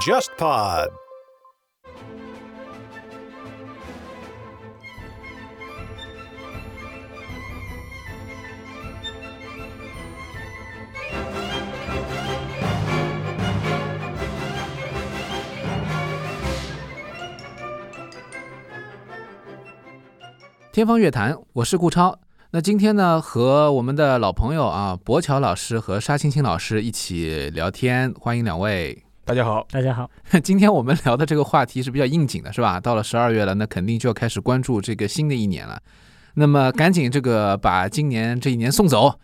JustPod。天方乐坛，我是顾超。那今天呢，和我们的老朋友啊，博乔老师和沙青青老师一起聊天，欢迎两位。大家好，大家好。今天我们聊的这个话题是比较应景的，是吧？到了十二月了，那肯定就要开始关注这个新的一年了。那么赶紧这个把今年这一年送走。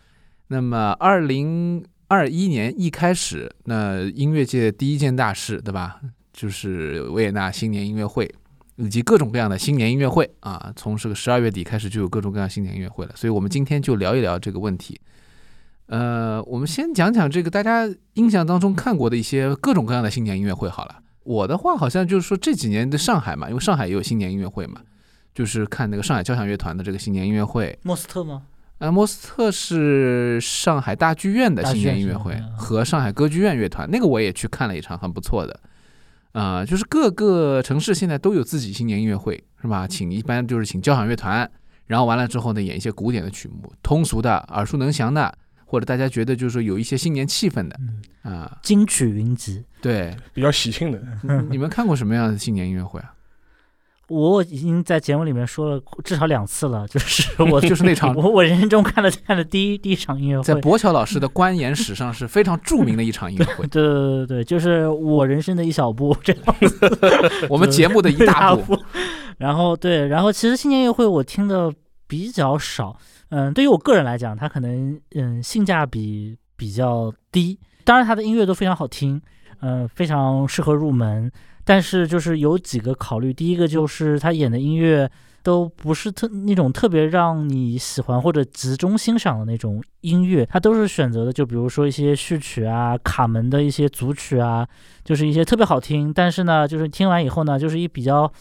那么二零二一年一开始，那音乐界第一件大事，对吧？就是维也纳新年音乐会。以及各种各样的新年音乐会啊，从这个十二月底开始就有各种各样新年音乐会了，所以我们今天就聊一聊这个问题。呃，我们先讲讲这个大家印象当中看过的一些各种各样的新年音乐会好了。我的话好像就是说这几年的上海嘛，因为上海也有新年音乐会嘛，就是看那个上海交响乐团的这个新年音乐会。莫斯特吗？呃，莫斯特是上海大剧院的新年音乐会和上海歌剧院乐团，那个我也去看了一场，很不错的。啊，就是各个城市现在都有自己新年音乐会，是吧？请一般就是请交响乐团，然后完了之后呢，演一些古典的曲目，通俗的、耳熟能详的，或者大家觉得就是说有一些新年气氛的，啊，金曲云集，对，比较喜庆的。你们看过什么样的新年音乐会啊？我已经在节目里面说了至少两次了，就是我 就是那场我我人生中看了看的第一第一场音乐会，在博乔老师的观演史上是非常著名的一场音乐会。对对对对，就是我人生的一小步这样我们节目的一大步。然后对，然后其实新年音乐会我听的比较少，嗯，对于我个人来讲，它可能嗯性价比比较低，当然它的音乐都非常好听，嗯，非常适合入门。但是就是有几个考虑，第一个就是他演的音乐都不是特那种特别让你喜欢或者集中欣赏的那种音乐，他都是选择的，就比如说一些序曲啊、卡门的一些组曲啊，就是一些特别好听，但是呢，就是听完以后呢，就是一比较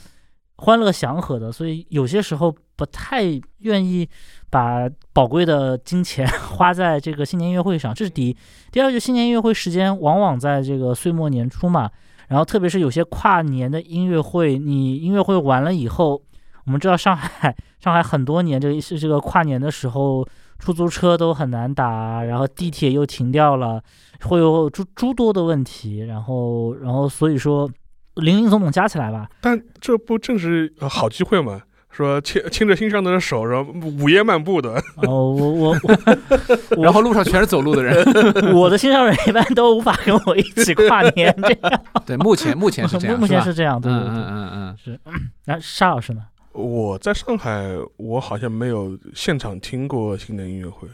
欢乐祥和的，所以有些时候不太愿意把宝贵的金钱 花在这个新年音乐会上，这是第一。第二，就新年音乐会时间往往在这个岁末年初嘛。然后，特别是有些跨年的音乐会，你音乐会完了以后，我们知道上海，上海很多年这个是这个跨年的时候，出租车都很难打，然后地铁又停掉了，会有诸诸多的问题。然后，然后所以说，零零总总加起来吧。但这不正是好机会吗？说牵牵着心上的手，然后午夜漫步的。哦，我 我，然后路上全是走路的人。我的心上人一般都无法跟我一起跨年。这样。对，目前目前是这样，目前是这样。对对对，嗯嗯嗯，是。那沙老师呢？我在上海，我好像没有现场听过新年音乐会，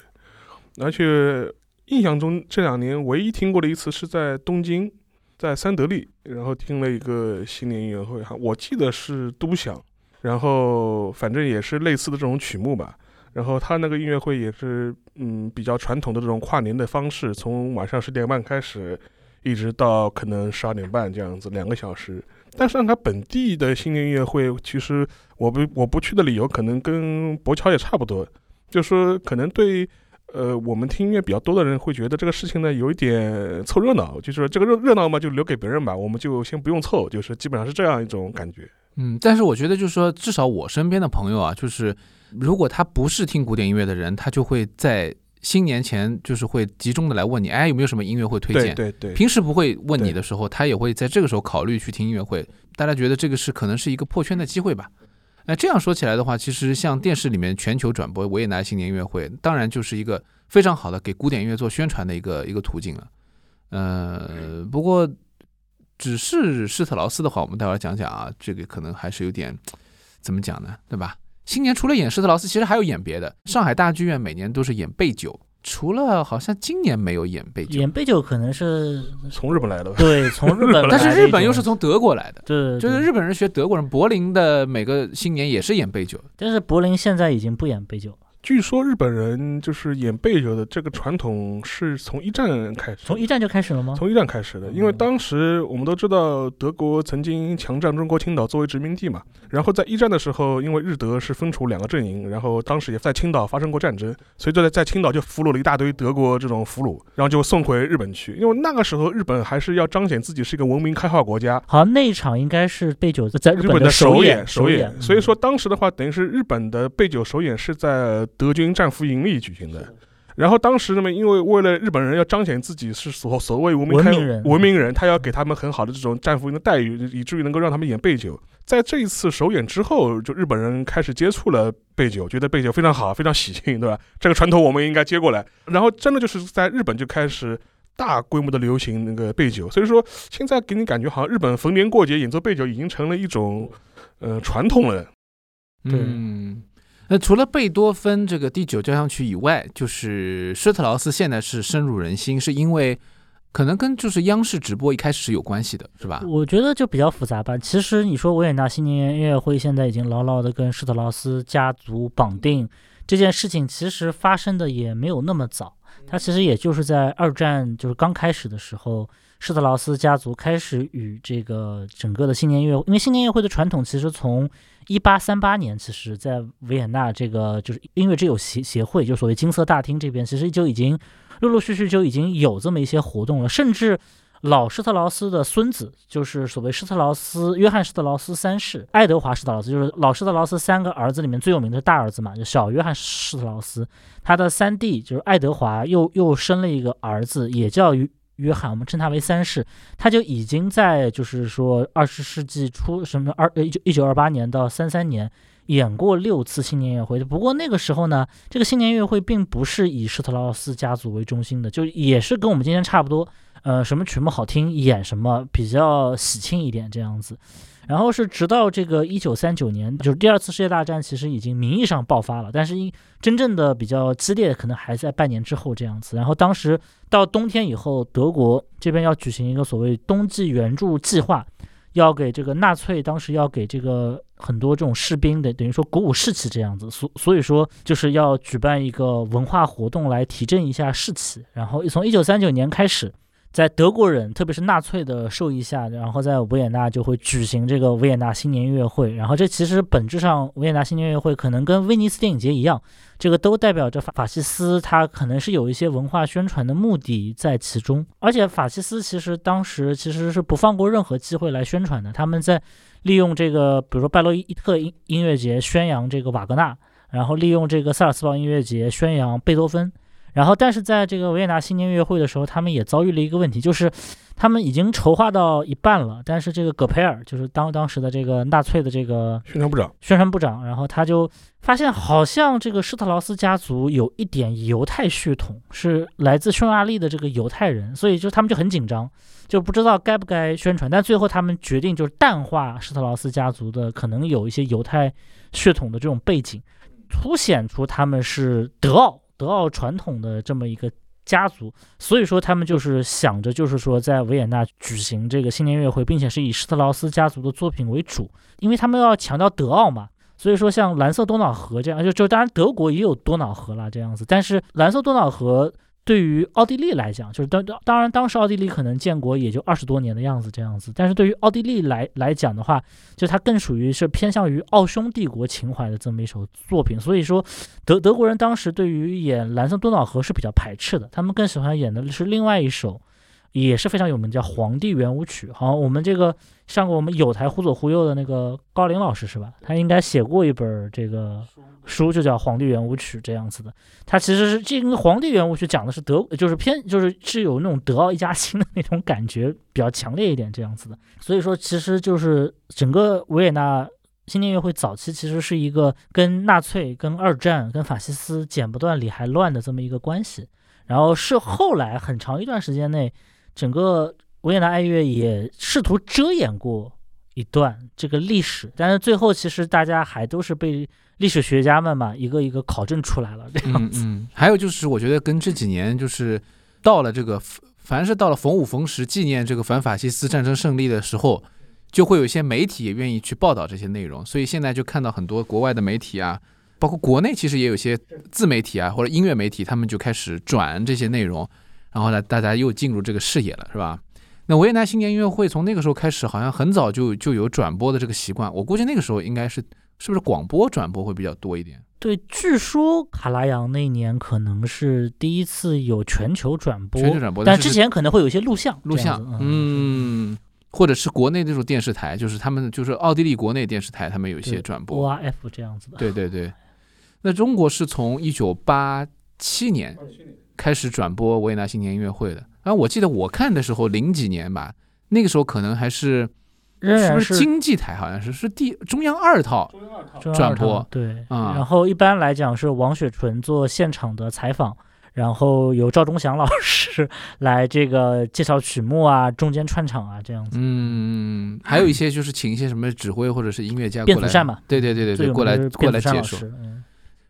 而且印象中这两年唯一听过的一次是在东京，在三得利，然后听了一个新年音乐会，哈，我记得是都响。然后反正也是类似的这种曲目吧，然后他那个音乐会也是嗯比较传统的这种跨年的方式，从晚上十点半开始，一直到可能十二点半这样子两个小时。但是，他本地的新年音乐会，其实我不我不去的理由可能跟博乔也差不多，就是说可能对呃我们听音乐比较多的人会觉得这个事情呢有一点凑热闹，就是这个热热闹嘛就留给别人吧，我们就先不用凑，就是基本上是这样一种感觉。嗯，但是我觉得就是说，至少我身边的朋友啊，就是如果他不是听古典音乐的人，他就会在新年前就是会集中的来问你，哎，有没有什么音乐会推荐？对对。平时不会问你的时候，他也会在这个时候考虑去听音乐会。大家觉得这个是可能是一个破圈的机会吧？那这样说起来的话，其实像电视里面全球转播维也纳新年音乐会，当然就是一个非常好的给古典音乐做宣传的一个一个途径了。呃，不过。只是施特劳斯的话，我们待会儿讲讲啊，这个可能还是有点怎么讲呢，对吧？新年除了演施特劳斯，其实还有演别的。上海大剧院每年都是演贝九，除了好像今年没有演贝酒。演贝酒可能是从日本来的吧，对，从日本。但是日本又是从德国来的，对，就是日本人学德国人。柏林的每个新年也是演贝酒，但是柏林现在已经不演贝酒了。据说日本人就是演备酒的这个传统是从一战开始，从一战就开始了吗？从一战开始的，因为当时我们都知道德国曾经强占中国青岛作为殖民地嘛，然后在一战的时候，因为日德是分处两个阵营，然后当时也在青岛发生过战争，所以就在在青岛就俘虏了一大堆德国这种俘虏，然后就送回日本去，因为那个时候日本还是要彰显自己是一个文明开化国家。好像那一场应该是备九在日日本的首演首演，所以说当时的话，等于是日本的备酒首演是在德军战俘营里举行的。然后当时呢，因为为了日本人要彰显自己是所所谓文明开文明人文明人，他要给他们很好的这种战俘营的待遇，以至于能够让他们演备酒。在这一次首演之后，就日本人开始接触了备酒，觉得备酒非常好，非常喜庆，对吧？这个传统我们应该接过来。然后真的就是在日本就开始大规模的流行那个备酒，所以说现在给你感觉好像日本逢年过节演奏备酒已经成了一种呃传统了。对嗯，那除了贝多芬这个第九交响曲以外，就是施特劳斯现在是深入人心，是因为可能跟就是央视直播一开始是有关系的，是吧？我觉得就比较复杂吧。其实你说维也纳新年音乐会现在已经牢牢的跟施特劳斯家族绑定，这件事情其实发生的也没有那么早，它其实也就是在二战就是刚开始的时候，施特劳斯家族开始与这个整个的新年音乐，因为新年音乐会的传统其实从一八三八年，其实在维也纳这个就是音乐之友协协会，就所谓金色大厅这边，其实就已经陆陆续续就已经有这么一些活动了，甚至老施特劳斯的孙子，就是所谓施特劳斯约翰施特劳斯三世，爱德华施特劳斯，就是老施特劳斯三个儿子里面最有名的大儿子嘛，就小约翰施特劳斯，他的三弟就是爱德华又又生了一个儿子，也叫约翰，我们称他为三世，他就已经在就是说二十世纪初什么二呃一九一九二八年到三三年。演过六次新年音乐会，不过那个时候呢，这个新年音乐会并不是以施特劳斯家族为中心的，就也是跟我们今天差不多，呃，什么曲目好听演什么，比较喜庆一点这样子。然后是直到这个一九三九年，就是第二次世界大战，其实已经名义上爆发了，但是因真正的比较激烈，可能还在半年之后这样子。然后当时到冬天以后，德国这边要举行一个所谓冬季援助计划。要给这个纳粹当时要给这个很多这种士兵的，等于说鼓舞士气这样子，所所以说就是要举办一个文化活动来提振一下士气。然后从一九三九年开始，在德国人特别是纳粹的授意下，然后在维也纳就会举行这个维也纳新年音乐会。然后这其实本质上维也纳新年音乐会可能跟威尼斯电影节一样，这个都代表着法法西斯，它可能是有一些文化宣传的目的在其中。而且法西斯其实当时其实是不放过任何机会来宣传的，他们在利用这个，比如说拜洛伊特音音乐节宣扬这个瓦格纳，然后利用这个萨尔茨堡音乐节宣扬贝多芬。然后，但是在这个维也纳新年音乐会的时候，他们也遭遇了一个问题，就是他们已经筹划到一半了，但是这个葛培尔，就是当当时的这个纳粹的这个宣传部长，宣传部长，然后他就发现好像这个施特劳斯家族有一点犹太血统，是来自匈牙利的这个犹太人，所以就他们就很紧张，就不知道该不该宣传。但最后他们决定就是淡化施特劳斯家族的可能有一些犹太血统的这种背景，凸显出他们是德奥。德奥传统的这么一个家族，所以说他们就是想着，就是说在维也纳举行这个新年音乐会，并且是以施特劳斯家族的作品为主，因为他们要强调德奥嘛。所以说像蓝色多瑙河这样，就就当然德国也有多瑙河啦这样子，但是蓝色多瑙河。对于奥地利来讲，就是当当当然，当时奥地利可能建国也就二十多年的样子这样子。但是对于奥地利来来讲的话，就它更属于是偏向于奥匈帝国情怀的这么一首作品。所以说，德德国人当时对于演《蓝色多瑙河》是比较排斥的，他们更喜欢演的是另外一首。也是非常有名，叫《皇帝圆舞曲》。好，我们这个上过我们有台忽左忽右的那个高林老师是吧？他应该写过一本这个书，就叫《皇帝圆舞曲》这样子的。他其实是这个《皇帝圆舞曲》讲的是德，就是偏就是是有那种德奥一家亲的那种感觉比较强烈一点这样子的。所以说，其实就是整个维也纳新年音乐会早期其实是一个跟纳粹、跟二战、跟法西斯剪不断理还乱的这么一个关系。然后是后来很长一段时间内。整个维也纳爱乐也试图遮掩过一段这个历史，但是最后其实大家还都是被历史学家们嘛一个一个考证出来了这样子。嗯，还有就是我觉得跟这几年就是到了这个凡是到了逢五逢十纪念这个反法西斯战争胜利的时候，就会有一些媒体也愿意去报道这些内容，所以现在就看到很多国外的媒体啊，包括国内其实也有些自媒体啊或者音乐媒体，他们就开始转这些内容，然后呢，大家又进入这个视野了，是吧？那维也纳新年音乐会从那个时候开始，好像很早就就有转播的这个习惯。我估计那个时候应该是是不是广播转播会比较多一点？对，据说卡拉扬那年可能是第一次有全球转播，全球转播，但之前可能会有一些录像，录像嗯，或者是国内那种电视台，就是他们就是奥地利国内电视台，他们有一些转播。，ORF 这样子的。对对对，那中国是从一九八七年开始转播维也纳新年音乐会的。啊我记得我看的时候零几年吧，那个时候可能还是是不是经济台，好像是是第中央二套。转播对，啊然后一般来讲是王雪纯做现场的采访，然后由赵忠祥老师来这个介绍曲目啊，中间串场啊这样子。嗯，还有一些就是请一些什么指挥或者是音乐家过来，对对对对对，过来过来解说。嗯，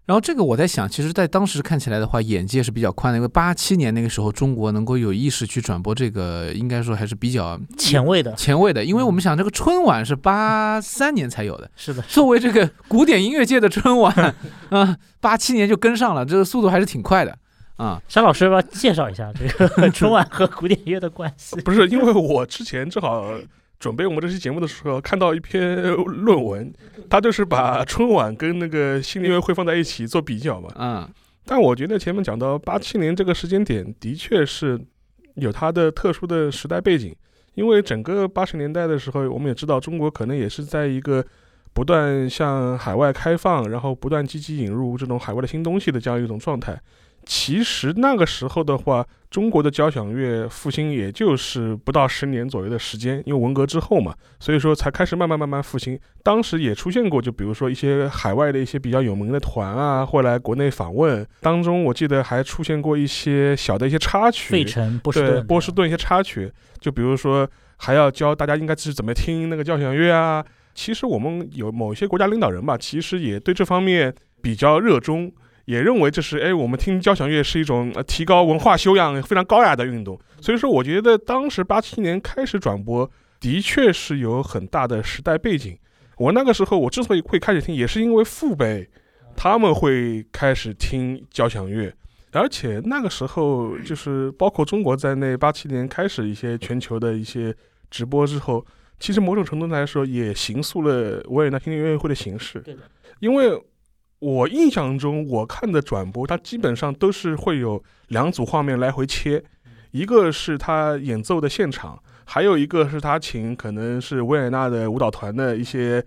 然后这个我在想，其实，在当时看起来的话，眼界是比较宽的，因为八七年那个时候，中国能够有意识去转播这个，应该说还是比较前卫的，前卫的。因为我们想，这个春晚是八三年才有的，是的，作为这个古典音乐界的春晚，啊，八七年就跟上了，这个速度还是挺快的啊。沙老师要不要介绍一下这个 春晚和古典音乐的关系？不是因为我之前正好准备我们这期节目的时候，看到一篇论文，他就是把春晚跟那个新年音乐会放在一起做比较嘛。嗯但我觉得前面讲到八七年这个时间点，的确是有它的特殊的时代背景，因为整个八十年代的时候，我们也知道中国可能也是在一个不断向海外开放，然后不断积极引入这种海外的新东西的这样一种状态。其实那个时候的话，中国的交响乐复兴也就是不到十年左右的时间，因为文革之后嘛，所以说才开始慢慢慢慢复兴。当时也出现过，就比如说一些海外的一些比较有名的团啊，会来国内访问，当中我记得还出现过一些小的一些插曲，费城、波士对顿、波士顿一些插曲，就比如说还要教大家应该是怎么听那个交响乐啊。其实我们有某些国家领导人吧，其实也对这方面比较热衷，也认为这是哎，我们听交响乐是一种呃提高文化修养非常高雅的运动。所以说，我觉得当时八七年开始转播，的确是有很大的时代背景。我那个时候我之所以会开始听，也是因为父辈他们会开始听交响乐。而且那个时候，就是包括中国在内，八七年开始一些全球的一些直播之后，其实某种程度来说也形塑了维也纳新年音乐会的形式。因为我印象中，我看的转播，它基本上都是会有两组画面来回切，一个是他演奏的现场，还有一个是他请可能是维也纳的舞蹈团的一些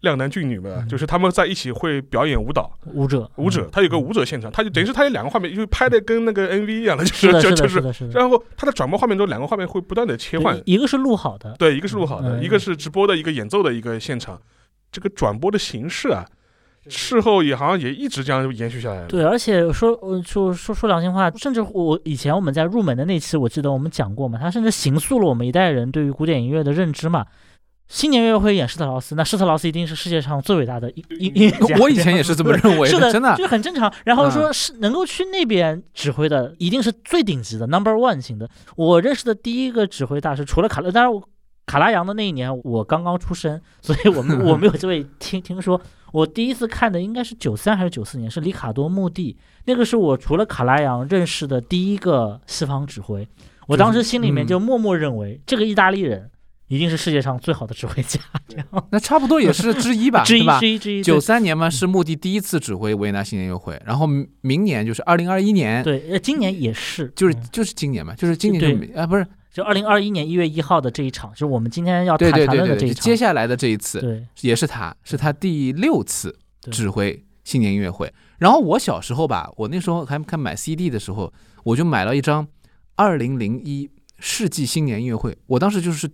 靓男俊女吧，嗯就是他们在一起会表演舞蹈。舞者，舞者，他有个舞者现场，他就等于是他有两个画面，就拍的跟那个 MV 一样的，就是是的，的，就是。然后他的转播画面中两个画面会不断的切换，一个是录好的，对，一个是录好的，嗯一个是直播的一个演奏的一个现场，这个转播的形式啊，事后也好像也一直这样延续下来。对，而且说，呃，说说说良心话，甚至我以前我们在入门的那期，我记得我们讲过嘛，他甚至形塑了我们一代人对于古典音乐的认知嘛。新年音乐会演施特劳斯，那施特劳斯一定是世界上最伟大的音音音乐家。我以前也是这么认为 是的，真的就。是很正常。然后嗯说是能够去那边指挥的，一定是最顶级的 number one 型的。我认识的第一个指挥大师，除了卡勒，当然我卡拉扬的那一年我刚刚出生，所以我们 我没有这位听听说。我第一次看的应该是九三还是九四年，是里卡多墓地，那个是我除了卡拉扬认识的第一个西方指挥。我当时心里面嗯就默默认为，这个意大利人一定是世界上最好的指挥家，这 样那差不多也是之一吧，之一之？一之一。九三年嘛是墓地第一次指挥维也纳新年音乐会，然后明明年就是二零二一年，对，呃，今年也是，就是嗯就是今年嘛，就是今年就啊不是就二零二一年一月一号的这一场，就是我们今天要对谈论的这一场。接下来的这一次对也是他，是他第六次指挥新年音乐会。然后我小时候吧，我那时候还看买 CD 的时候，我就买了一张二零零一世纪新年音乐会。我当时就是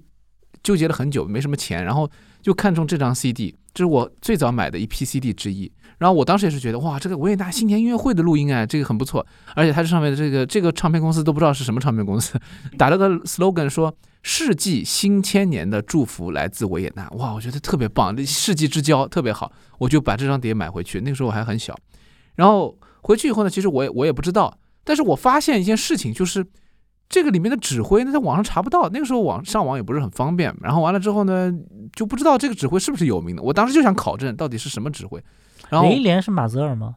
纠结了很久，没什么钱，然后就看中这张 CD，这是我最早买的一批 CD 之一。然后我当时也是觉得，哇，这个维也纳新年音乐会的录音啊，这个很不错，而且它这上面的这个这个唱片公司都不知道是什么唱片公司，打了个 slogan 说“世纪新千年的祝福来自维也纳”，哇，我觉得特别棒，世纪之交特别好，我就把这张碟买回去。那个时候我还很小，然后回去以后呢，其实我也我也不知道，但是我发现一件事情，就是这个里面的指挥呢，在网上查不到，那个时候网上网也不是很方便，然后完了之后呢，就不知道这个指挥是不是有名的。我当时就想考证到底是什么指挥，然后零一年是马泽尔吗？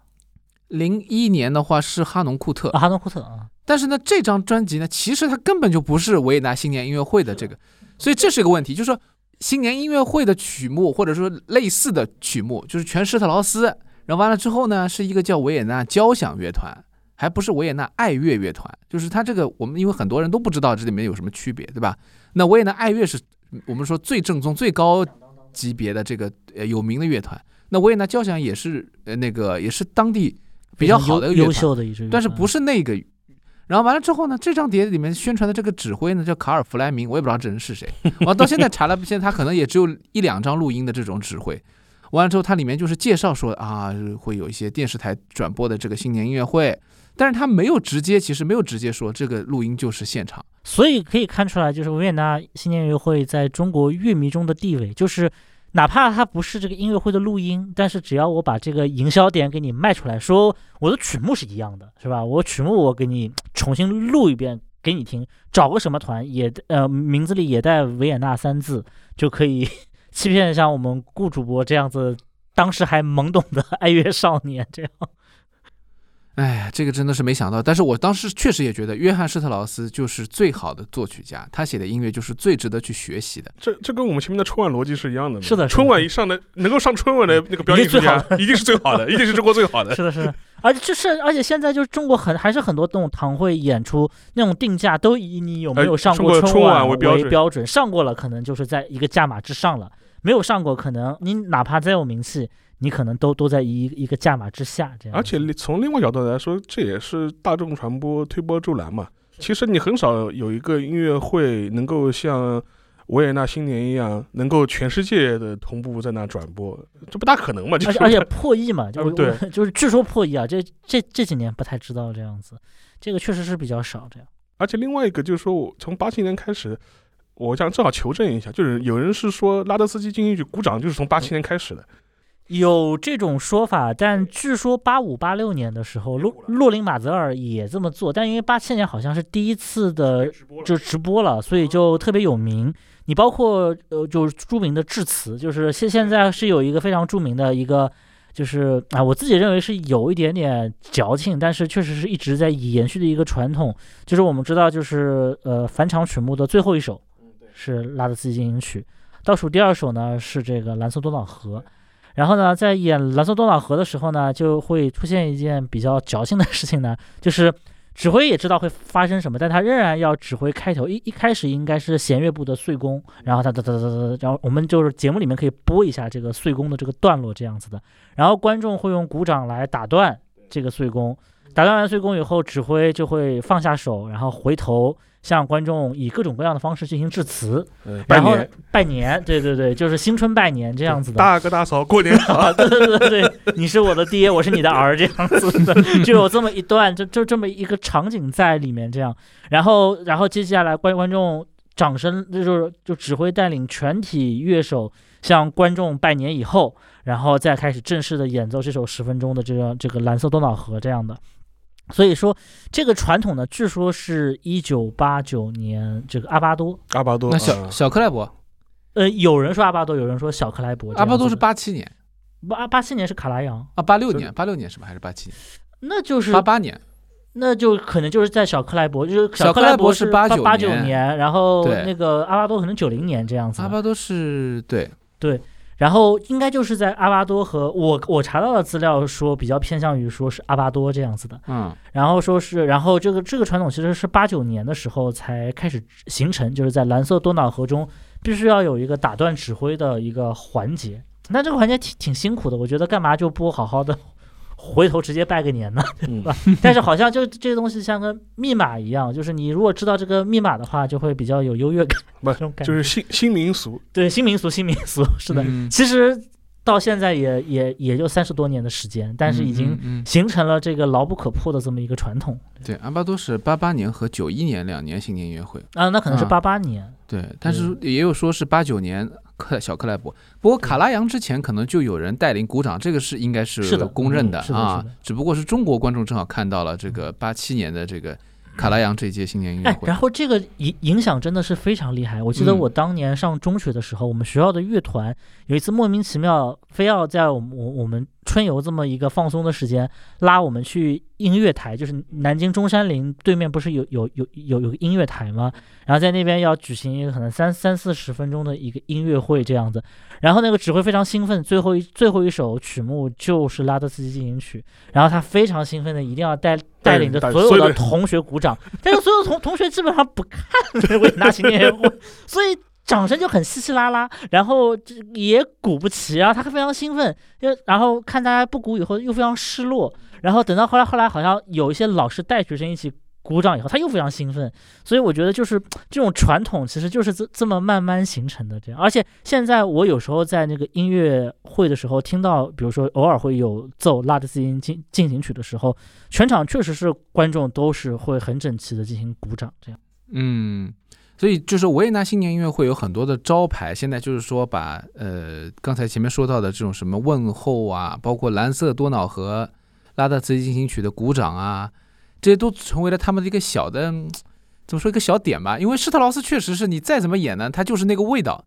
零一年的话是哈农库特啊，，哈农库特啊，但是呢，这张专辑呢，其实它根本就不是维也纳新年音乐会的这个，所以这是一个问题，就是说新年音乐会的曲目或者说类似的曲目，就是全施特劳斯，然后完了之后呢，是一个叫维也纳交响乐团，还不是维也纳爱乐乐团，就是它这个我们因为很多人都不知道这里面有什么区别，对吧？那维也纳爱乐是我们说最正宗、最高级别的这个呃有名的乐团，那维也纳交响也是呃那个也是当地比较好的优优。秀的但是不是那个。然后完了之后呢，这张碟里面宣传的这个指挥呢叫卡尔弗莱明，我也不知道这人是谁。我到现在查了，现在他可能也只有一两张录音的这种指挥。完了之后，它里面就是介绍说啊，会有一些电视台转播的这个新年音乐会，但是他没有直接，其实没有直接说这个录音就是现场。所以可以看出来，就是维也纳新年音乐会在中国乐迷中的地位，就是哪怕它不是这个音乐会的录音，但是只要我把这个营销点给你卖出来，说我的曲目是一样的，是吧？我曲目我给你重新录一遍给你听，找个什么团也呃名字里也带维也纳三字，就可以 欺骗像我们顾主播这样子。当时还懵懂的爱乐少年，这样，哎，这个真的是没想到。但是我当时确实也觉得，约翰施特劳斯就是最好的作曲家，他写的音乐就是最值得去学习的。这这跟我们前面的春晚逻辑是一样的嘛。是的春晚一上的能够上春晚的那个表演艺术家，一定是最好的，一定是中国最好的。是的，是的。而且就是，而且现在就是中国很还是很多那种堂会演出那种定价都以你有没有上过春晚为标标准，上过了可能就是在一个价码之上了，没有上过可能你哪怕再有名气。你可能都都在一一个价码之下，这样。而且从另外角度来说，这也是大众传播推波助澜嘛。其实你很少有一个音乐会能够像维也纳新年一样，能够全世界的同步在那转播，这不大可能嘛。而且而且破亿嘛，就对，就是据说破亿啊，这这这几年不太知道这样子，这个确实是比较少这样。而且另外一个就是说，我从八七年开始，我想正好求证一下，就是有人是说拉德斯基进行曲鼓掌就是从八七年开始的。有这种说法，但据说八五八六年的时候，洛洛林马泽尔也这么做，但因为八七年好像是第一次的 就直播了，所以就特别有名。你包括呃，就是著名的致辞，就是现现在是有一个非常著名的一个，就是啊，我自己认为是有一点点矫情，但是确实是一直在延续的一个传统。就是我们知道，就是呃返场曲目的最后一首是拉德斯基进行曲，倒数第二首呢是这个蓝色多瑙河。然后呢，在演蓝色多瑙河的时候呢，就会出现一件比较矫情的事情呢，就是指挥也知道会发生什么，但他仍然要指挥开头。一一开始应该是弦乐部的碎弓，然后他哒哒哒哒哒，然后我们就是节目里面可以播一下这个碎弓的这个段落这样子的。然后观众会用鼓掌来打断这个碎弓，打断完碎弓以后，指挥就会放下手，然后回头。向观众以各种各样的方式进行致辞，然后拜年，对对对，就是新春拜年这样子的。大哥大嫂过年好，对对对对，你是我的爹，我是你的儿，这样子的，就有这么一段，就就这么一个场景在里面这样。然后，然后接下来观观众掌声，就是就指挥带领全体乐手向观众拜年以后，然后再开始正式的演奏这首十分钟的这个这个蓝色多瑙河这样的。所以说，这个传统呢，据说是一九八九年这个阿巴多，阿巴多，那小小克莱伯，呃，有人说阿巴多，有人说小克莱伯，阿巴多是八七年，八八七年是卡拉扬啊，八六年，八六年是吧？还是八七年？那就是八八年，那就可能就是在小克莱伯，就是小克莱伯是八九八九年，然后那个阿巴多可能九零年这样子，阿巴多是对对。然后应该就是在阿巴多和我我查到的资料说比较偏向于说是阿巴多这样子的，嗯，然后说是然后这个这个传统其实是八九年的时候才开始形成，就是在蓝色多瑙河中必须要有一个打断指挥的一个环节，那这个环节挺挺辛苦的，我觉得干嘛就不好好的。回头直接拜个年呢，对吧？但是好像就这个东西像个密码一样，就是你如果知道这个密码的话，就会比较有优越感。不，这种感就是新新民俗。对，新民俗，新民俗，是的。其实到现在也也也就三十多年的时间，但是已经形成了这个牢不可破的这么一个传统。对，阿巴多是八八年和九一年两年新年音乐会啊，那可能是八八年。对，但是也有说是八九年。克小克莱伯，不过卡拉扬之前可能就有人带领鼓掌，这个是应该是公认的啊。只不过是中国观众正好看到了这个八七年的这个卡拉扬这届新年音乐哎，会。然后这个影影响真的是非常厉害。我记得嗯我当年上中学的时候，我们学校的乐团有一次莫名其妙非要在我们我我们春游这么一个放松的时间，拉我们去音乐台，就是南京中山陵对面不是有有有有有个音乐台吗？然后在那边要举行一个可能三三四十分钟的一个音乐会这样子。然后那个指挥非常兴奋，最后一最后一首曲目就是拉德斯基进行曲，然后他非常兴奋的一定要带带领着所有的的同学鼓掌，但是所有同 同学基本上不看维也纳新年会，所以掌声就很稀稀拉拉，然后这也鼓不齐，然后他非常兴奋，就然后看大家不鼓以后又非常失落，然后等到后来后来好像有一些老师带学生一起。鼓掌以后，他又非常兴奋，所以我觉得就是 这种传统，其实就是这这么慢慢形成的这样。而且现在我有时候在那个音乐会的时候，听到比如说偶尔会有奏拉德斯基进进行曲的时候，全场确实是观众都是会很整齐的进行鼓掌，这样。嗯，所以就是维也纳新年音乐会有很多的招牌，现在就是说把呃刚才前面说到的这种什么问候啊，包括蓝色多瑙河、拉德斯基进行曲的鼓掌啊，这些都成为了他们的一个小的嗯怎么说一个小点吧。因为施特劳斯确实是你再怎么演呢，他就是那个味道。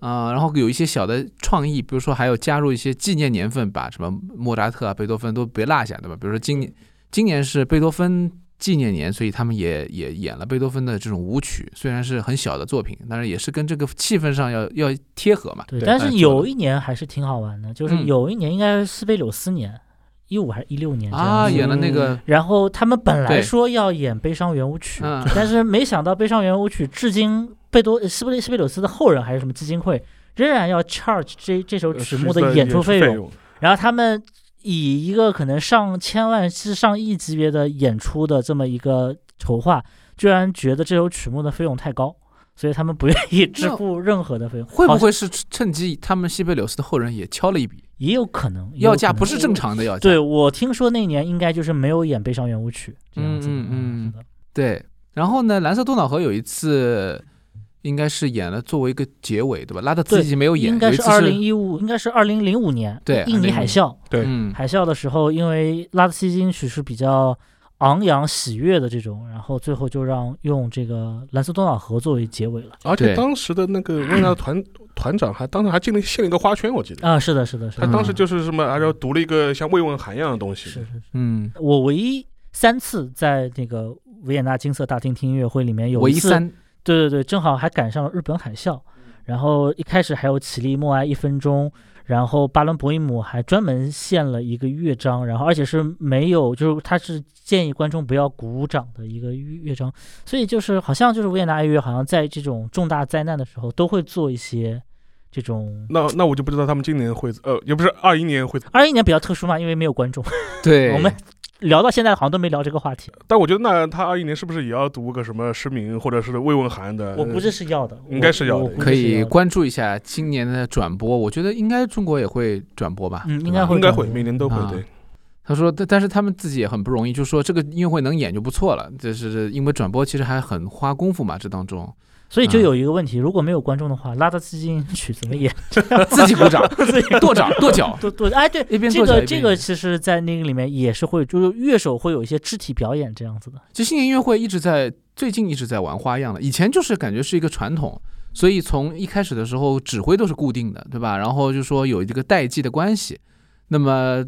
啊、然后有一些小的创意，比如说还有加入一些纪念年份，把什么莫扎特啊、贝多芬都别落下，对吧？比如说今年今年是贝多芬纪念年，所以他们也也演了贝多芬的这种舞曲，虽然是很小的作品，但是也是跟这个气氛上要要贴合嘛。对，但是有一年还是挺好玩的，就是嗯有一年应该是斯贝柳斯年，一五还是一六年啊，演了那个然后他们本来说要演《悲伤圆舞曲》嗯。但是没想到《悲伤圆舞曲》至今贝多斯贝斯贝柳斯的后人还是什么基金会仍然要 charge 这这首曲目的演出费用，然后他们以一个可能上千万至上亿级别的演出的这么一个筹划，居然觉得这首曲目的费用太高，所以他们不愿意支付任何的费用。会不会是趁机他们西贝柳斯的后人也敲了一笔？也有可能要价不是正常的要价。对我听说那年应该就是没有演《悲伤圆舞曲》这样子的。嗯嗯嗯是的对，然后呢，蓝色多瑙河有一次应该是演了作为一个结尾，对吧？拉德茨基没有演，应该是二零一五，应该是二零零五年，对印尼海啸。对嗯海啸的时候，因为拉德斯基金曲是比较昂扬喜悦的这种，然后最后就让用这个蓝色多瑙河作为结尾了。而且当时的那个维也纳团 团长还当时还进了献了一个花圈，我记得。啊，是的，是的，是的，他当时就是什么，然后读了一个像慰问函一样的东西。是是是。嗯，我唯一三次在那个维也纳金色大厅听音乐会里面有一次，唯三对对对，正好还赶上了日本海啸，然后一开始还有起立默哀一分钟，然后巴伦博伊姆还专门献了一个乐章，然后而且是没有，就是他是建议观众不要鼓掌的一个乐乐章，所以就是好像就是维也纳爱乐好像在这种重大灾难的时候都会做一些这种。那那我就不知道他们今年会，呃，也不是二一年会，二一年比较特殊嘛，因为没有观众，对，我们聊到现在好像都没聊这个话题。但我觉得那他二一年是不是也要读个什么诗名或者是慰问函的？我估计是要的，应该是要的可以关注一下今年的转播，我觉得应该中国也会转播吧。嗯，应该会应该会，每年都会啊对。他说，但但是他们自己也很不容易，就说这个音乐会能演就不错了，就是因为转播其实还很花功夫嘛，这当中所以就啊有一个问题，如果没有观众的话，拉德斯基曲怎么演？自己鼓掌、自己跺掌、跺脚，跺跺，哎，对，一边这个这个其实，在那个里面也是会，就是乐手会有一些肢体表演这样子的。其实新年音乐会一直在最近一直在玩花样了，以前就是感觉是一个传统，所以从一开始的时候指挥都是固定的，对吧？然后就说有这个代际的关系，那么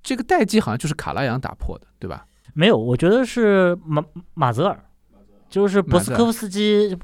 这个代际好像就是卡拉扬打破的，对吧？没有，我觉得是马马泽尔，就是博斯科夫斯基，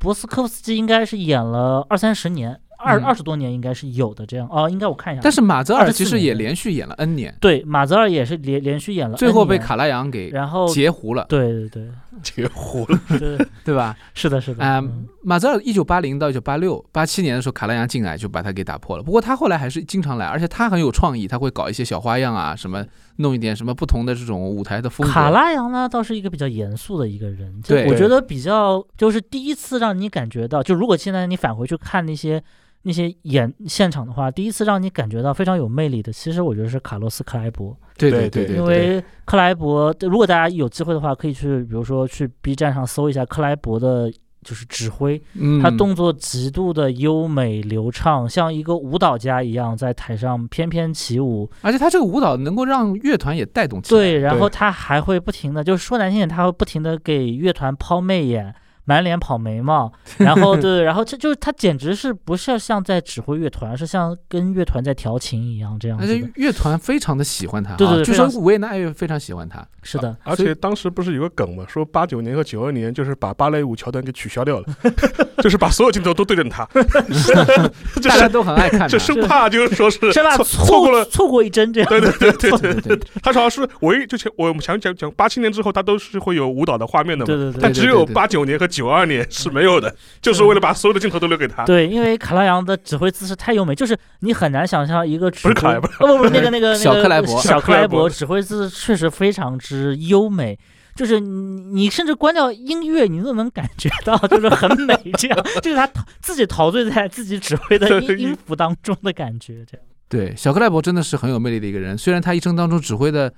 博斯科夫斯基应该是演了二三十年，二嗯。二十多年应该是有的这样。哦，应该我看一下。但是马泽尔其实也连续演了 N 年，对马泽尔也是连连续演了最后被卡拉扬给然后截胡了，对对对截胡了，对，对吧？是的，是的。啊、嗯马泽尔一九八零到一九八六八七年的时候，卡拉扬进来就把他给打破了。不过他后来还是经常来，而且他很有创意，他会搞一些小花样啊，什么弄一点什么不同的这种舞台的风格。卡拉扬呢，倒是一个比较严肃的一个人，就对我觉得比较就是第一次让你感觉到，就如果现在你返回去看那些那些演现场的话，第一次让你感觉到非常有魅力的，其实我觉得是卡洛斯克莱伯，对对对因为克莱伯，如果大家有机会的话，可以去，比如说去 B 站上搜一下克莱伯的就是指挥，嗯，他动作极度的优美流畅，像一个舞蹈家一样在台上翩翩起舞。而且他这个舞蹈能够让乐团也带动起来。对，然后他还会不停的，就是说难听点，他会不停的给乐团抛媚眼。满脸跑眉毛，然后对，然后这就是他简直是不是像在指挥乐团，是像跟乐团在调情一样这样而且子。乐团非常的喜欢他啊，对对对就说维也纳爱乐非常喜欢他。是的，而且当时不是有个梗嘛，说八九年和九二年就是把芭蕾舞桥段给取消掉了，就是把所有镜头都对准他，就大家都很爱看就。生怕就是说是生怕？错过了。错过一帧这样。对对对对对，对对对他主要是唯一就前我们想讲讲八七年之后，他都是会有舞蹈的画面的嘛，对对对但只有对对对八九年和九二年是没有的，就是为了把所有的镜头都留给他。对，因为卡拉扬的指挥姿势太优美，就是你很难想象一个指挥不是卡莱伯哦不不那个那个小那个克莱伯小克莱伯伯指挥姿势确实非常之优美。就是你，你甚至关掉音乐，你都能感觉到，就是很美，这样，就是他陶自己陶醉在自己指挥的音音符当中的感觉，这样。对，小克莱伯真的是很有魅力的一个人。虽然他一生当中指挥的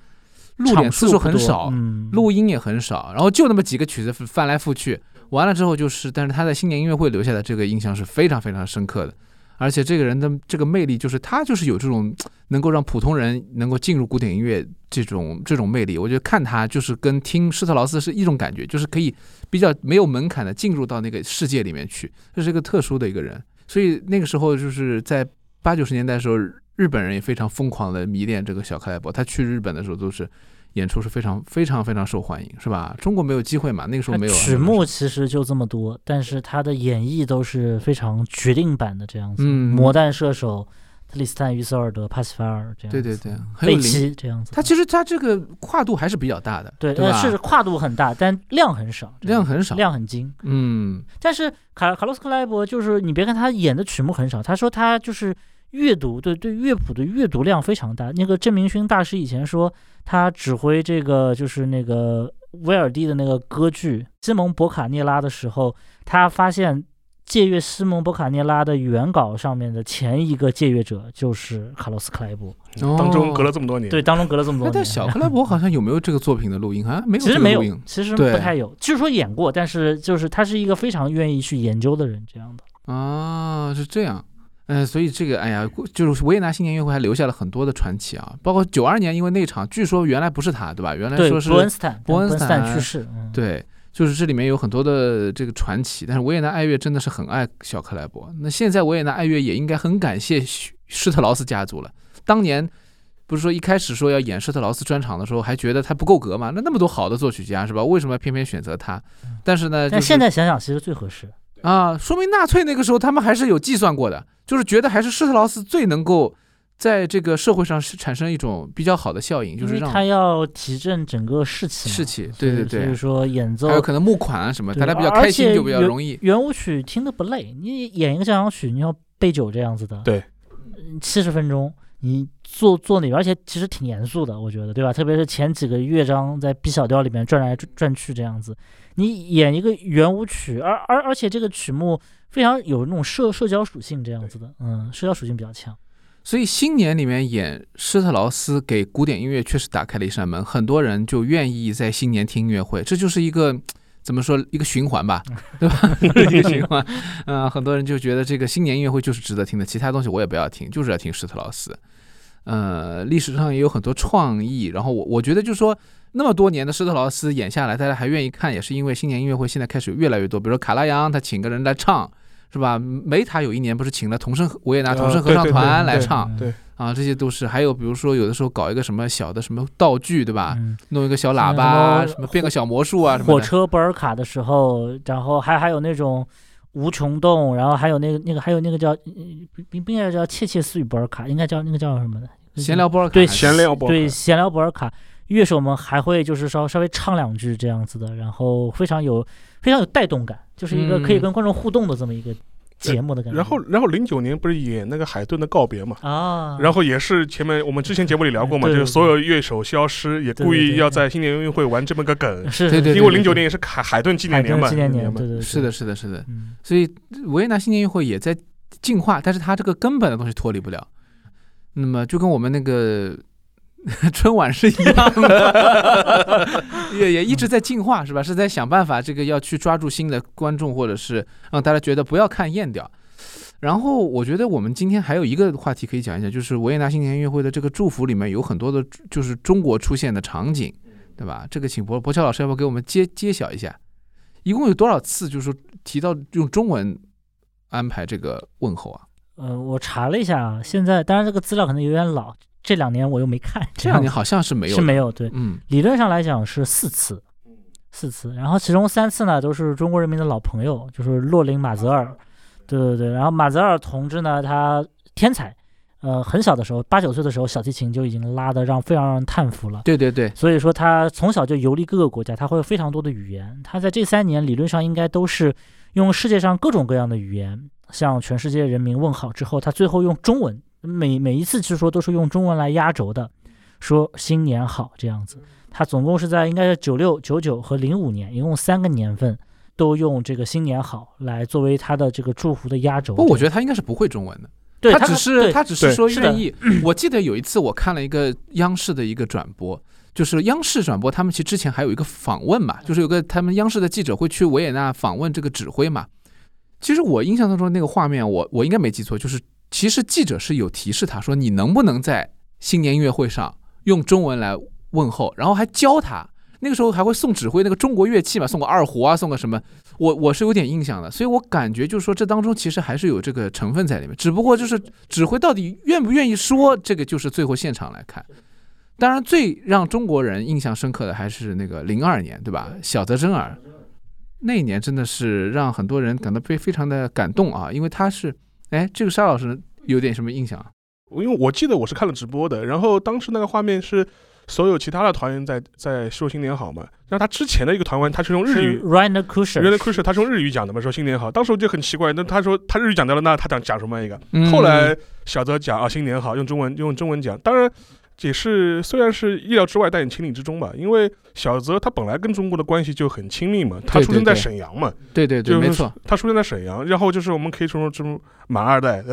露脸场次数很少，嗯，录音也很少，然后就那么几个曲子翻来覆去，完了之后就是，但是他在新年音乐会留下的这个印象是非常非常深刻的。而且这个人的这个魅力，就是他就是有这种能够让普通人能够进入古典音乐这种这种魅力。我觉得看他就是跟听施特劳斯是一种感觉，就是可以比较没有门槛的进入到那个世界里面去，这是一个特殊的一个人。所以那个时候就是在八九十年代的时候，日本人也非常疯狂的迷恋这个小克莱伯。他去日本的时候都是演出是非常非常非常受欢迎，是吧？中国没有机会嘛，那个时候没有啊曲目其实就这么多，但是他的演绎都是非常决定版的这样子。嗯魔弹射手、特里斯坦·于索尔德、帕西法尔这样子。对对对，很有贝灵。奇这样子。他其实他这个跨度还是比较大的，对，对？呃是跨度很大，但量很少，量很少，量很精。嗯但是卡卡洛斯克莱伯就是你别看他演的曲目很少，他说他就是阅读对对乐谱的阅读量非常大。那个郑明勋大师以前说他指挥这个就是那个威尔第的那个歌剧《西蒙博卡涅拉》的时候，他发现借阅西蒙博卡涅拉的原稿上面的前一个借阅者就是卡洛斯克莱伯。当中隔了。这么多年，对，当中隔了这么多那年。但小克莱伯好像有没有这个作品的录音？好像没有其实没有其实不太有，据说演过，但是就是他是一个非常愿意去研究的人，这样的。啊，是这样。嗯，所以这个，哎呀，就是维也纳新年音乐会还留下了很多的传奇啊，包括九二年，因为那场据说原来不是他，对吧？原来，说是伯恩斯坦，伯恩斯斯坦坦去世，嗯，对，就是这里面有很多的这个传奇，但是维也纳爱乐真的是很爱小克莱伯。那现在维也纳爱乐也应该很感谢施施特劳斯家族了。当年不是说一开始说要演施特劳斯专场的时候，还觉得他不够格嘛？那那么多好的作曲家是吧？为什么偏偏选择他？但是呢，但就是现在想想，其实最合适。啊，说明纳粹那个时候他们还是有计算过的，就是觉得还是施特劳斯最能够在这个社会上是产生一种比较好的效应，就是让他要提振整个士气，士气，对对对，所以说演奏还有可能募款啊什么，对大家比较开心就比较容易。圆舞曲听的不累，你演一个交响曲，你要备酒这样子的，对嗯，七十分钟，你做做那个，而且其实挺严肃的，我觉得，对吧？特别是前几个乐章在 B 小调里面转来转转去这样子，你演一个圆舞曲，而而而且这个曲目非常有那种社社交属性这样子的，嗯，社交属性比较强。所以新年里面演施特劳斯给古典音乐确实打开了一扇门，很多人就愿意在新年听音乐会，这就是一个怎么说一个循环吧，对吧？一个循环，嗯、很多人就觉得这个新年音乐会就是值得听的，其他东西我也不要听，就是要听施特劳斯。呃，历史上也有很多创意，然后我我觉得就是说，那么多年的施特劳斯演下来，大家还愿意看，也是因为新年音乐会现在开始越来越多，比如说卡拉扬他请个人来唱，是吧？梅塔有一年不是请了童声维也纳童声合唱团来唱，嗯对啊，这些都是，还有比如说有的时候搞一个什么小的什么道具，对吧？嗯，弄一个小喇叭啊，什么什么变个小魔术啊，什么。火车波尔卡的时候，然后还还有那种无穷动，然后还有那个那个还有那个叫呃不不应该叫窃窃私语博尔卡，应该叫那个叫什么的？闲聊博尔卡对闲聊博尔卡对闲聊博尔卡，乐手们还会就是稍稍微唱两句这样子的，然后非常有非常有带动感，就是一个可以嗯。跟观众互动的这么一个节目的感觉。然后然后零九年不是演那个海顿的告别嘛？啊，然后也是前面我们之前节目里聊过嘛，就是所有乐手消失，也故意要在新年音乐会玩这么个梗，是对对因为零九年也是海海顿纪念年嘛，纪念年，嘛对对对，是的，，是的，是的。嗯，所以维也纳新年音乐会也在进化，但是它这个根本的东西脱离不了。那么就跟我们那个 春晚是一样的，也也一直在进化，是吧？是在想办法，这个要去抓住新的观众，或者是让大家觉得不要看厌掉。然后我觉得我们今天还有一个话题可以讲一下，就是维也纳新年音乐会的这个祝福里面有很多的，就是中国出现的场景，对吧？这个请博博乔老师要不要给我们揭揭晓一下？一共有多少次就是提到用中文安排这个问候啊？呃，我查了一下啊，现在当然这个资料可能有点老，这两年我又没看，这两年好像是没有，是没有，对，嗯，理论上来讲是四次，四次，然后其中三次呢都是中国人民的老朋友，就是洛林马泽尔，对对对，然后马泽尔同志呢，他天才，呃，很小的时候，八九岁的时候，小提琴就已经拉得让非常让人叹服了。对对对，所以说他从小就游历各个国家，他会有非常多的语言。他在这三年理论上应该都是用世界上各种各样的语言向全世界人民问好之后，他最后用中文，每每一次去说都是用中文来压轴的，说新年好这样子。他总共是在应该是九六、九九和零五年，一共三个年份都用这个新年好来作为他的这个祝福的压轴。不，我觉得他应该是不会中文的。对他只是他只是说愿意。我记得有一次我看了一个央视的一个转播，就是央视转播，他们其实之前还有一个访问嘛，就是有个他们央视的记者会去维也纳访问这个指挥嘛。其实我印象当中那个画面，我我应该没记错，就是其实记者是有提示他说，你能不能在新年音乐会上用中文来问候，然后还教他。那个时候还会送指挥那个中国乐器嘛，送个二胡啊，送个什么，我我是有点印象的，所以我感觉就是说这当中其实还是有这个成分在里面，只不过就是指挥到底愿不愿意说，这个就是最后现场来看。当然，最让中国人印象深刻的还是那个零二年，对吧？小泽征尔那一年真的是让很多人感到非非常的感动啊，因为他是，哎，这个沙老师有点什么印象啊？因为我记得我是看了直播的，然后当时那个画面是所有其他的团员在在说新年好嘛，然后他之前的一个团员他是用日语。Rainer Kusher，原来 Chris 他是用日语讲的嘛，说新年好。当时我就很奇怪，那他说他日语讲掉了，那他讲讲什么一个？嗯后来小泽讲啊新年好，用中文用中文讲，当然也是虽然是意料之外，但也情理之中吧。因为小泽他本来跟中国的关系就很亲密嘛，他出生在沈阳嘛，对对对，就是没错，他出生在沈阳，然后就是我们可以说这种满二代，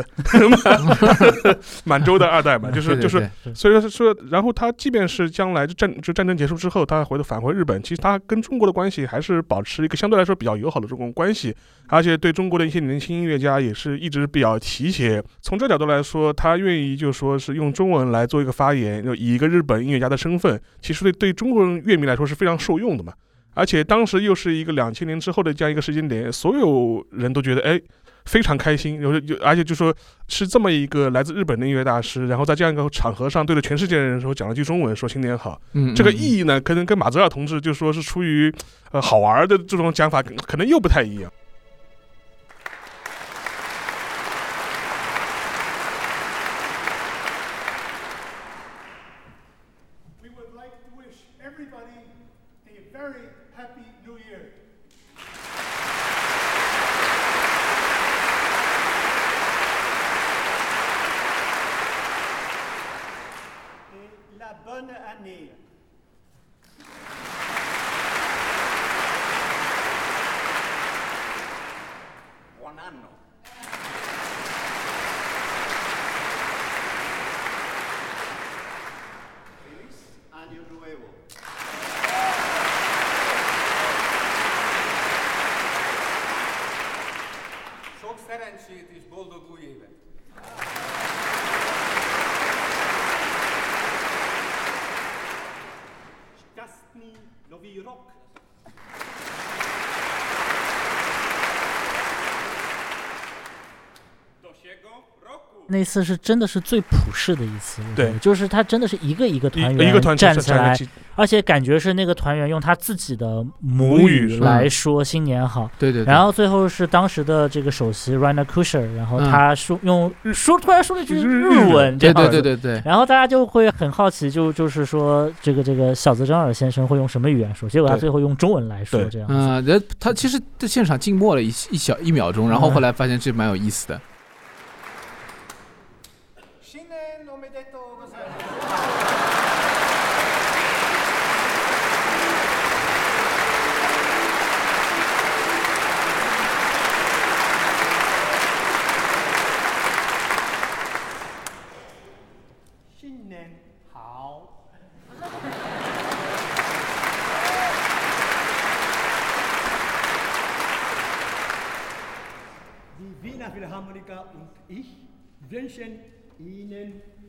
满 满洲的二代嘛，就是就是所以说说，然后他即便是将来战就战争结束之后，他回头返回日本，其实他跟中国的关系还是保持一个相对来说比较友好的这种关系，而且对中国的一些年轻音乐家也是一直比较提携。从这角度来说，他愿意就说是用中文来做一个发言，就以一个日本音乐家的身份，其实对对中国人乐迷来说是非常受用的嘛。而且当时又是一个两千年之后的这样一个时间点，所有人都觉得哎。非常开心，有有，而且就说是这么一个来自日本的音乐大师，然后在这样一个场合上对着全世界的人说讲了句中文，说新年好。嗯，这个嗯意义呢，可能跟马泽尔同志就说是出于呃好玩的这种讲法，可能又不太一样。rock 那次是真的是最普世的一次，对。就是他真的是一个一个团员一个团站起来，而且感觉是那个团员用他自己的母母语来说新年好，对对，对。然后最后是当时的这个首席 Rainer Kusher，然后嗯。他说用说突然说了一句日文，这对样子对对对。对，然后大家就会很好奇，就就是说这个这个小泽征尔先生会用什么语言说，结果他最后用中文来说这样子。嗯，人他其实在现场静默了一一小一秒钟，然后后来发现这蛮有意思的。Amen.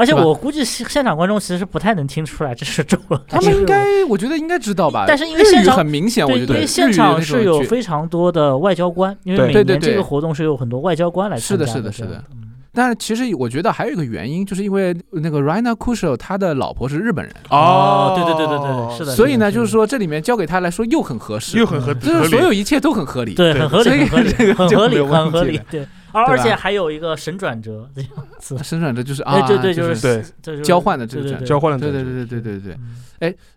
而且我估计现现场观众其实不太能听出来这是中文，他们应该，我觉得应该知道吧？但是因为现场很明显，我，觉得因为现场是有非常多的外交官，因为对。每对对对。年这个活动是有很多外交官来是的参加的，是的是的这样嗯。但是其实我觉得还有一个原因，就是因为那个 Raina Kushel 他的老婆是日本人，哦对对对对对是的所以呢，就是说这里面交给他来说又很合适，又很合嗯就是所有一切都很合理。对，很合所以理，很合理这个，很合理，很合，理对。而而且还有一个神转折这样 子，神转折就是啊，哎，对对，就是对这就是交换的这个转对对对交换的对对对对对对对。嗯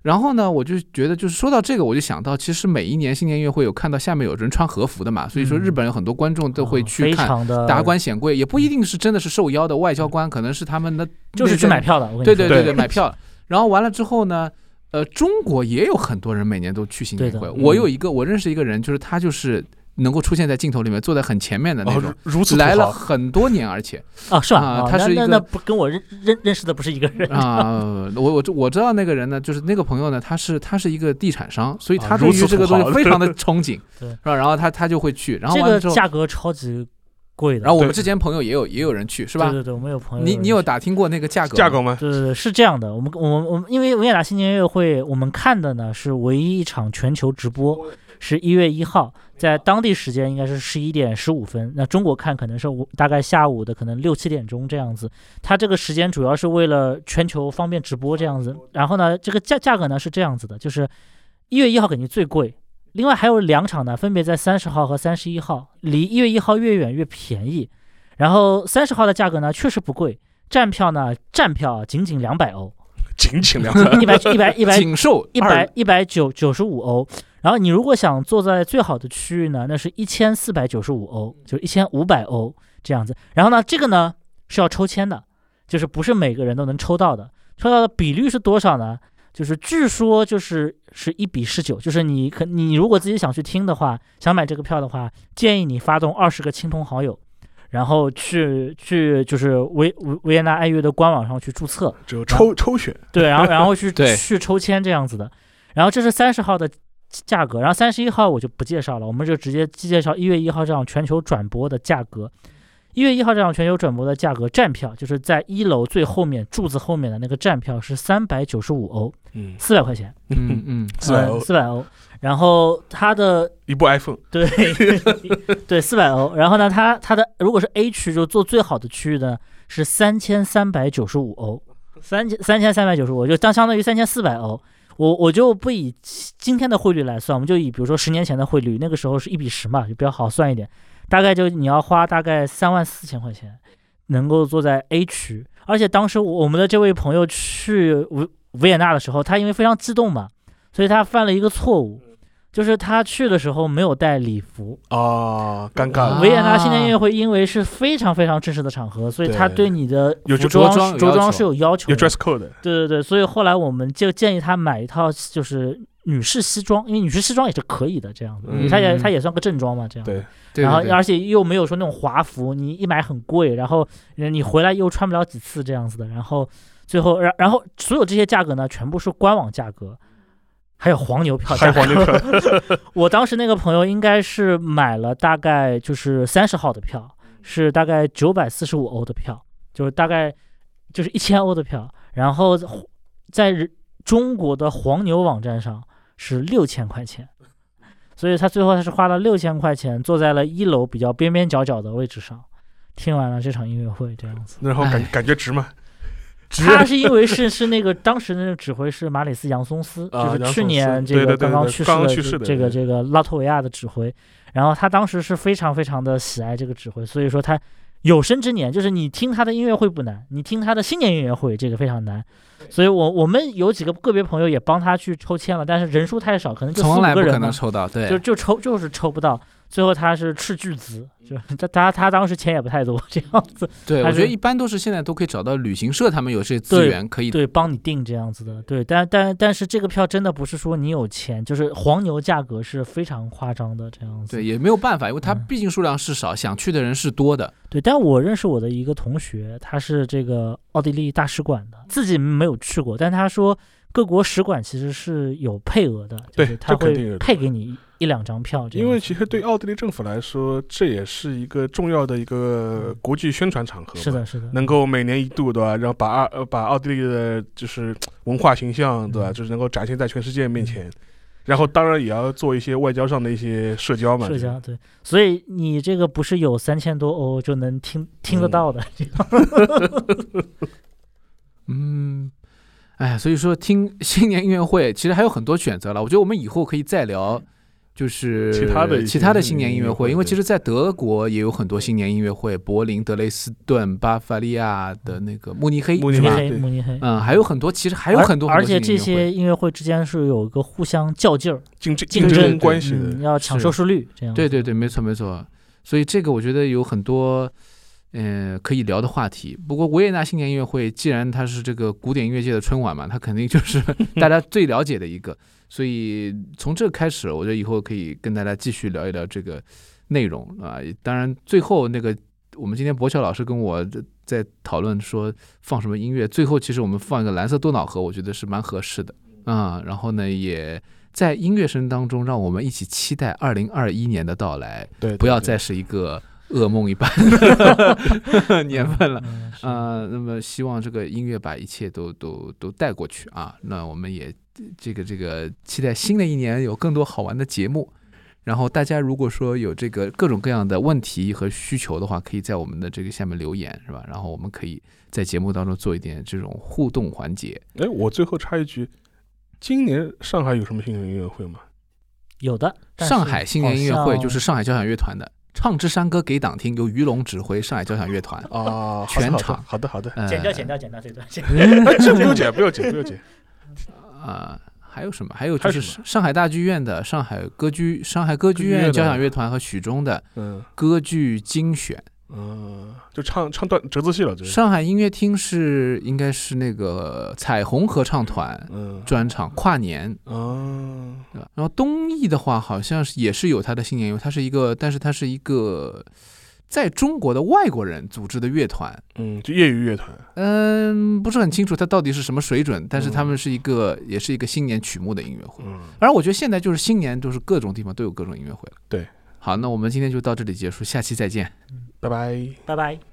然后呢，我就觉得，就是说到这个，我就想到，其实每一年新年音乐会有看到下面有人穿和服的嘛，所以说嗯日本有很多观众都会去看。达官显贵也不一定是真的是受邀的外交官，可能是他们的 就是去买。票的，对对对对对，买票。然后完了之后呢，呃，中国也有很多人每年都去新年会。我嗯有一个，我认识一个人，就是他就是能够出现在镜头里面，坐在很前面的那哦种，，如此来了很多年，而且 啊，是吧？他是一个那那那不跟我认认认识的不是一个人 啊，我我我知道那个人呢，就是那个朋友呢，他是他是一个地产商，所以啊他对于这个东西非常的憧憬，对是吧？然后他他就会去，然后这个完了之后，价格超级贵的，然后我们之前朋友也有也有人去，是吧？对对对，我们有朋友你你有打听过那个价格？价格？吗？对对对，是这样的，我们我们我们因为维也纳新年音乐会，我们看的呢是唯一一场全球直播，是一月一号，在当地时间应该是十一点十五分，那中国看可能是五大概下午的可能六七点钟这样子。它这个时间主要是为了全球方便直播这样子。然后呢，这个价价格呢是这样子的，就是一月一号肯定最贵，另外还有两场呢，分别在三十号和三十一号，离一月一号越远越便宜。然后三十号的价格呢确实不贵，站票呢站票啊仅仅两百欧，仅仅两百，一百一百一百 仅售一百一百九九十五欧。然后你如果想坐在最好的区域呢，那是一千四百九十五欧，就一千五百欧这样子。然后呢，这个呢是要抽签的，就是不是每个人都能抽到的。抽到的比率是多少呢？就是据说就是是一比十九，就是你可你如果自己想去听的话，想买这个票的话，建议你发动二十个亲朋好友，然后去去就是维维维也纳爱乐的官网上去注册，只有抽抽选，对，然后然后去 去抽签这样子的。然后这是三十号的价格，然后三十一号我就不介绍了，我们就直接介绍一月一号这场全球转播的价格。一月一号这场全球转播的价格，站票就是在一楼最后面柱子后面的那个站票是三百九十五欧，嗯，四百块钱，嗯嗯，四百欧，四百欧。然后它的一部 iPhone，对 对四百欧，然后呢，它它的如果是 A 区就做最好的区域呢是三千三百九十五欧，三千三千三百九十五，就当相当于三千四百欧。我我就不以今天的汇率来算，我们就以比如说十年前的汇率，那个时候是一比十嘛，就比较好算一点。大概就你要花大概三万四千块钱，能够坐在 A 区。而且当时我们的这位朋友去维维也纳的时候，他因为非常激动嘛，所以他犯了一个错误，就是他去的时候没有带礼服。啊，尴尬了，维也纳新年音乐会因为是非常非常正式的场合，所以他对对你的服装着装有要求着装是有要求有的。dress code 的，对对对，所以后来我们就建议他买一套就是女士西装，因为女士西装也是可以的这样子，因为它也嗯它也算个正装嘛这样。对，对对对然后而且又没有说那种华服，你一买很贵，然后呃你回来又穿不了几次这样子的，然后最后然然后所有这些价格呢，全部是官网价格，还有黄牛票还价格。有黄牛票，我当时那个朋友应该是买了大概就是三十号的票，是大概九百四十五欧的票，就是大概就是一千欧的票，然后在中国的黄牛网站上是六千块钱，所以他最后他是花了六千块钱坐在了一楼比较边边角角的位置上，听完了这场音乐会这样子。然后感哎感觉值吗？值他是因为是是那个当时那个指挥是马里斯杨松斯，就是去年这个刚刚去世的这个这个拉脱维亚的指挥，然后他当时是非常非常的喜爱这个指挥，所以说他有生之年就是你听他的音乐会不难，你听他的新年音乐会这个非常难，所以我我们有几个个别朋友也帮他去抽签了，但是人数太少，可能就四从来不可五个人嘛，能抽到，对，就就抽就是抽不到。最后他是斥巨资，就他他他当时钱也不太多，这样子，对，我觉得一般都是现在都可以找到旅行社，他们有这些资源可以。对，帮你订这样子的，对，但但但是这个票真的不是说你有钱，就是黄牛价格是非常夸张的这样子。对，也没有办法，因为它嗯毕竟数量是少，想去的人是多的。对，但我认识我的一个同学，他是这个奥地利大使馆的，自己没有去过，但他说各国使馆其实是有配额的，就对是他会配给你一一两张票这样，因为其实对奥地利政府来说，这也是一个重要的一个国际宣传场合。是，的，是的，能够每年一度，对吧？然后把二呃把奥地利的就是文化形象，对吧？嗯就是能够展现在全世界面前。然后当然也要做一些外交上的一些社交嘛。社交对，所以你这个不是有三千多欧就能听听得嗯到的，嗯，哎呀，所以说听 新年音乐会其实还有很多选择了。我觉得我们以后可以再聊，就是其他的其他的新新年年音乐会，因为其实在德国也有很多新年音乐会，柏林、德累斯顿、巴伐利亚的那个慕尼黑，慕尼黑，对慕尼黑。嗯，还有很多，其实还有很多，而且这些音乐会之间是有一个互相较劲儿、竞争竞争争关系嗯，的。要抢收视率这样。对对对，没错没错。所以这个我觉得有很多，呃，可以聊的话题。不过维也纳新年音乐会，既然它是这个古典音乐界的春晚嘛，它肯定就是 大家最了解的一个。所以从这开始，我觉得以后可以跟大家继续聊一聊这个内容啊。当然，最后那个我们今天博乔老师跟我在讨论说放什么音乐，最后其实我们放一个蓝色多瑙河，我觉得是蛮合适的啊。然后呢，也在音乐声当中，让我们一起期待二零二一年的到来。对，对对不要再是一个噩梦一般的 年份了。啊、那么希望这个音乐把一切都都都带过去啊。那我们也这个这个期待新的一年有更多好玩的节目。然后大家如果说有这个各种各样的问题和需求的话，可以在我们的这个下面留言，是吧？然后我们可以在节目当中做一点这种互动环节。哎，我最后插一句，今年上海有什么新年音乐会吗？有的。上海新年音乐会就是上海交响乐团的《唱支山歌给党听》，由于龙指挥上海交响乐团。哦，全场好的好的，剪掉剪掉剪掉这段，这不用剪，不用剪，不用剪。啊、还有什么？还有就是上海大剧院的上海歌剧、上海歌剧院交响乐团和许中的嗯歌剧精选。嗯，就唱唱段折子戏了。上海音乐厅是应该是那个彩虹合唱团嗯专场跨年，啊，对？然后东艺的话好像是也是有他的新年乐，它是一个，但是它是一个在中国的外国人组织的乐团。嗯，就业余乐团。嗯，不是很清楚它到底是什么水准，但是他嗯们是一个，也是一个新年曲目的音乐会。嗯，反正我觉得现在就是新年，就是各种地方都有各种音乐会了。对，好，那我们今天就到这里结束，下期再见。拜拜。拜拜。